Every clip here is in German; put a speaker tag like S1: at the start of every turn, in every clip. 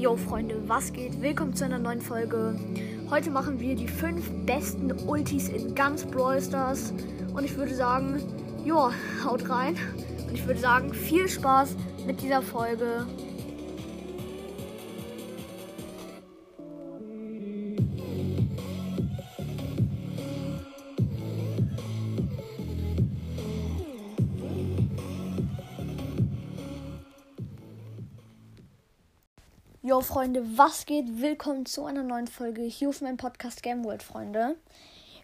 S1: Yo Freunde, was geht? Willkommen zu einer neuen Folge. Heute machen wir die fünf besten Ultis in ganz Brawl Stars. Und ich würde sagen, jo, haut rein. Und ich würde sagen, viel Spaß mit dieser Folge. Yo Freunde, was geht? Willkommen zu einer neuen Folge hier auf meinem Podcast Game World, Freunde.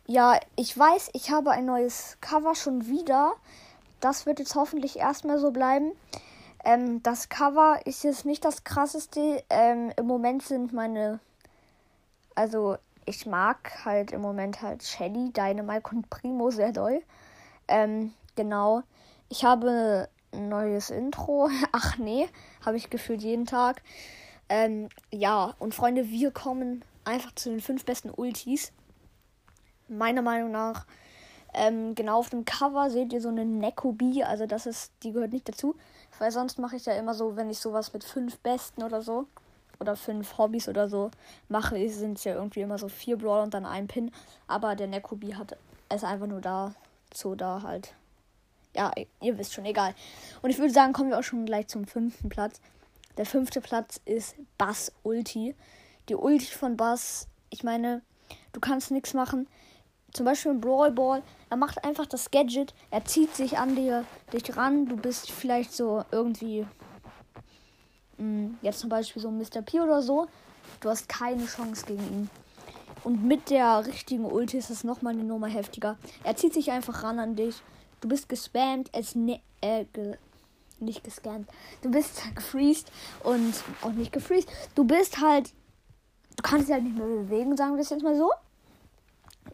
S1: Ja, ich weiß, ich habe ein neues Cover schon wieder. Das wird jetzt hoffentlich erstmal so bleiben. Ähm, das Cover ist jetzt nicht das krasseste. Ähm, Im Moment sind meine. Also, ich mag halt im Moment halt Shelly, Dynamite und Primo sehr doll. Ähm, genau. Ich habe ein neues Intro. Ach nee, habe ich gefühlt jeden Tag. Ähm, ja, und Freunde, wir kommen einfach zu den fünf besten Ultis. Meiner Meinung nach. Ähm, genau auf dem Cover seht ihr so eine Nekobi, also das ist, die gehört nicht dazu. Weil sonst mache ich ja immer so, wenn ich sowas mit fünf Besten oder so, oder fünf Hobbys oder so mache, sind es ja irgendwie immer so vier Brawl und dann ein Pin. Aber der Nekobi hat es einfach nur da, so da halt. Ja, ihr wisst schon, egal. Und ich würde sagen, kommen wir auch schon gleich zum fünften Platz. Der fünfte Platz ist Bass Ulti. Die Ulti von Bass, ich meine, du kannst nichts machen. Zum Beispiel im Brawl Ball, er macht einfach das Gadget, er zieht sich an dir, dich ran, du bist vielleicht so irgendwie, mh, hm, jetzt zum Beispiel so Mr. P oder so, du hast keine Chance gegen ihn. Und mit der richtigen Ulti ist es nochmal eine Nummer heftiger. Er zieht sich einfach ran an dich. Du bist gespammt, es ne äh, ge nicht gescannt. Du bist gefreezed und auch nicht gefreezed. Du bist halt, du kannst dich halt nicht mehr bewegen, sagen wir es jetzt mal so.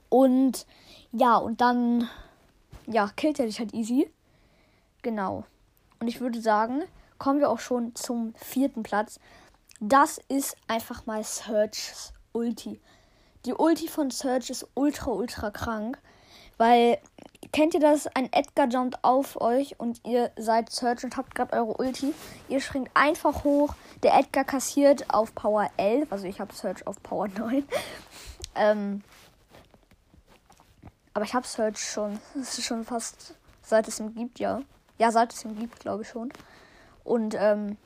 S1: Und ja, und dann, ja, killt er dich halt easy. Genau. Und ich würde sagen, kommen wir auch schon zum vierten Platz. Das ist einfach mal Search's Ulti. Die Ulti von Search ist ultra, ultra krank. Weil Kennt ihr das? Ein Edgar jumpt auf euch und ihr seid Search und habt gerade eure Ulti. Ihr springt einfach hoch. Der Edgar kassiert auf Power 11. Also ich habe Search auf Power 9. ähm, aber ich habe Search schon. Das ist schon fast seit es ihn gibt, ja. Ja, seit es ihn gibt, glaube ich schon. Und, ähm,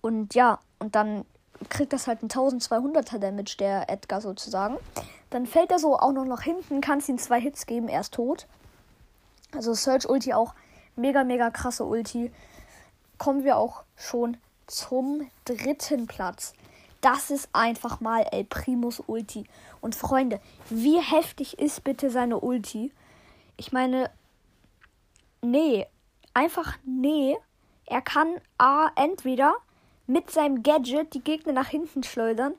S1: und ja, und dann kriegt das halt ein 1200er Damage, der Edgar sozusagen. Dann fällt er so auch noch nach hinten, kannst ihm zwei Hits geben, er ist tot. Also Search Ulti auch mega, mega krasse Ulti. Kommen wir auch schon zum dritten Platz. Das ist einfach mal El Primus Ulti. Und Freunde, wie heftig ist bitte seine Ulti? Ich meine, nee, einfach nee. Er kann A, entweder mit seinem Gadget die Gegner nach hinten schleudern.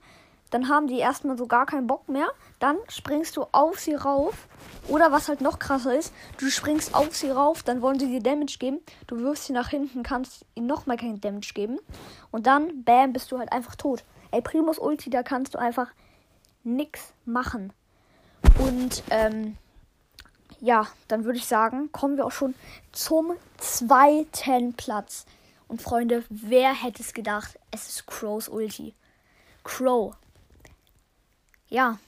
S1: Dann haben die erstmal so gar keinen Bock mehr. Dann springst du auf sie rauf. Oder was halt noch krasser ist, du springst auf sie rauf, dann wollen sie dir Damage geben. Du wirfst sie nach hinten, kannst ihnen nochmal keinen Damage geben. Und dann, bam, bist du halt einfach tot. Ey, Primus Ulti, da kannst du einfach nix machen. Und, ähm, ja, dann würde ich sagen, kommen wir auch schon zum zweiten Platz. Und Freunde, wer hätte es gedacht? Es ist Crows Ulti. Crow. Ja,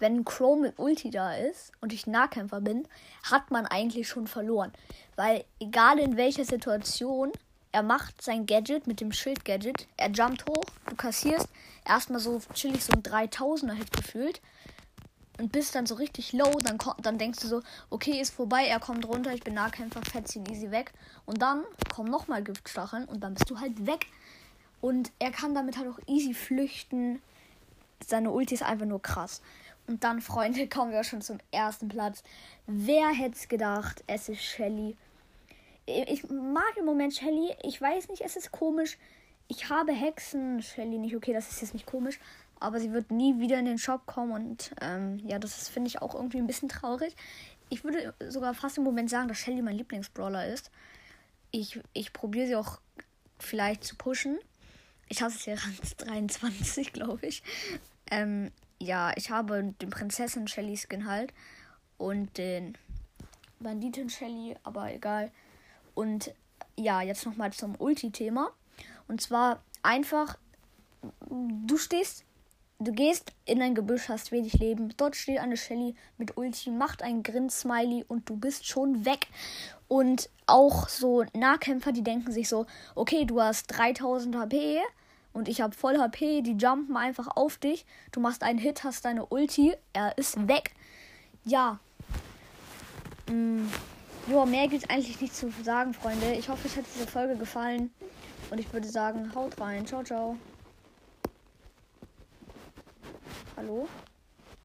S1: wenn Crow mit Ulti da ist und ich Nahkämpfer bin, hat man eigentlich schon verloren. Weil egal in welcher Situation, er macht sein Gadget mit dem Schild-Gadget, er jumpt hoch, du kassierst erstmal so chillig so ein 3000er-Hit gefühlt und bist dann so richtig low, dann, dann denkst du so, okay, ist vorbei, er kommt runter, ich bin Nahkämpfer, fetz ihn easy weg. Und dann kommen nochmal Giftstacheln und dann bist du halt weg. Und er kann damit halt auch easy flüchten. Seine Ulti ist einfach nur krass. Und dann, Freunde, kommen wir schon zum ersten Platz. Wer hätte es gedacht? Es ist Shelly. Ich mag im Moment Shelly. Ich weiß nicht, es ist komisch. Ich habe Hexen. Shelly nicht. Okay, das ist jetzt nicht komisch aber sie wird nie wieder in den Shop kommen und ähm, ja, das finde ich auch irgendwie ein bisschen traurig. Ich würde sogar fast im Moment sagen, dass Shelly mein Lieblingsbrawler ist. Ich, ich probiere sie auch vielleicht zu pushen. Ich habe es ja Rang 23, glaube ich. Ähm, ja, ich habe den Prinzessin Shelly Skin halt und den Banditen Shelly, aber egal. Und ja, jetzt nochmal zum Ulti-Thema. Und zwar einfach, du stehst, du gehst in ein Gebüsch, hast wenig Leben. Dort steht eine Shelly mit Ulti, macht ein Grin-Smiley und du bist schon weg. Und auch so Nahkämpfer, die denken sich so, okay, du hast 3000 HP und ich habe voll HP, die jumpen einfach auf dich. Du machst einen Hit, hast deine Ulti, er ist weg. Ja. Mm. Ja, mehr gibt es eigentlich nicht zu sagen, Freunde. Ich hoffe, euch hat diese Folge gefallen. Und ich würde sagen, haut rein. Ciao, ciao. Hallo?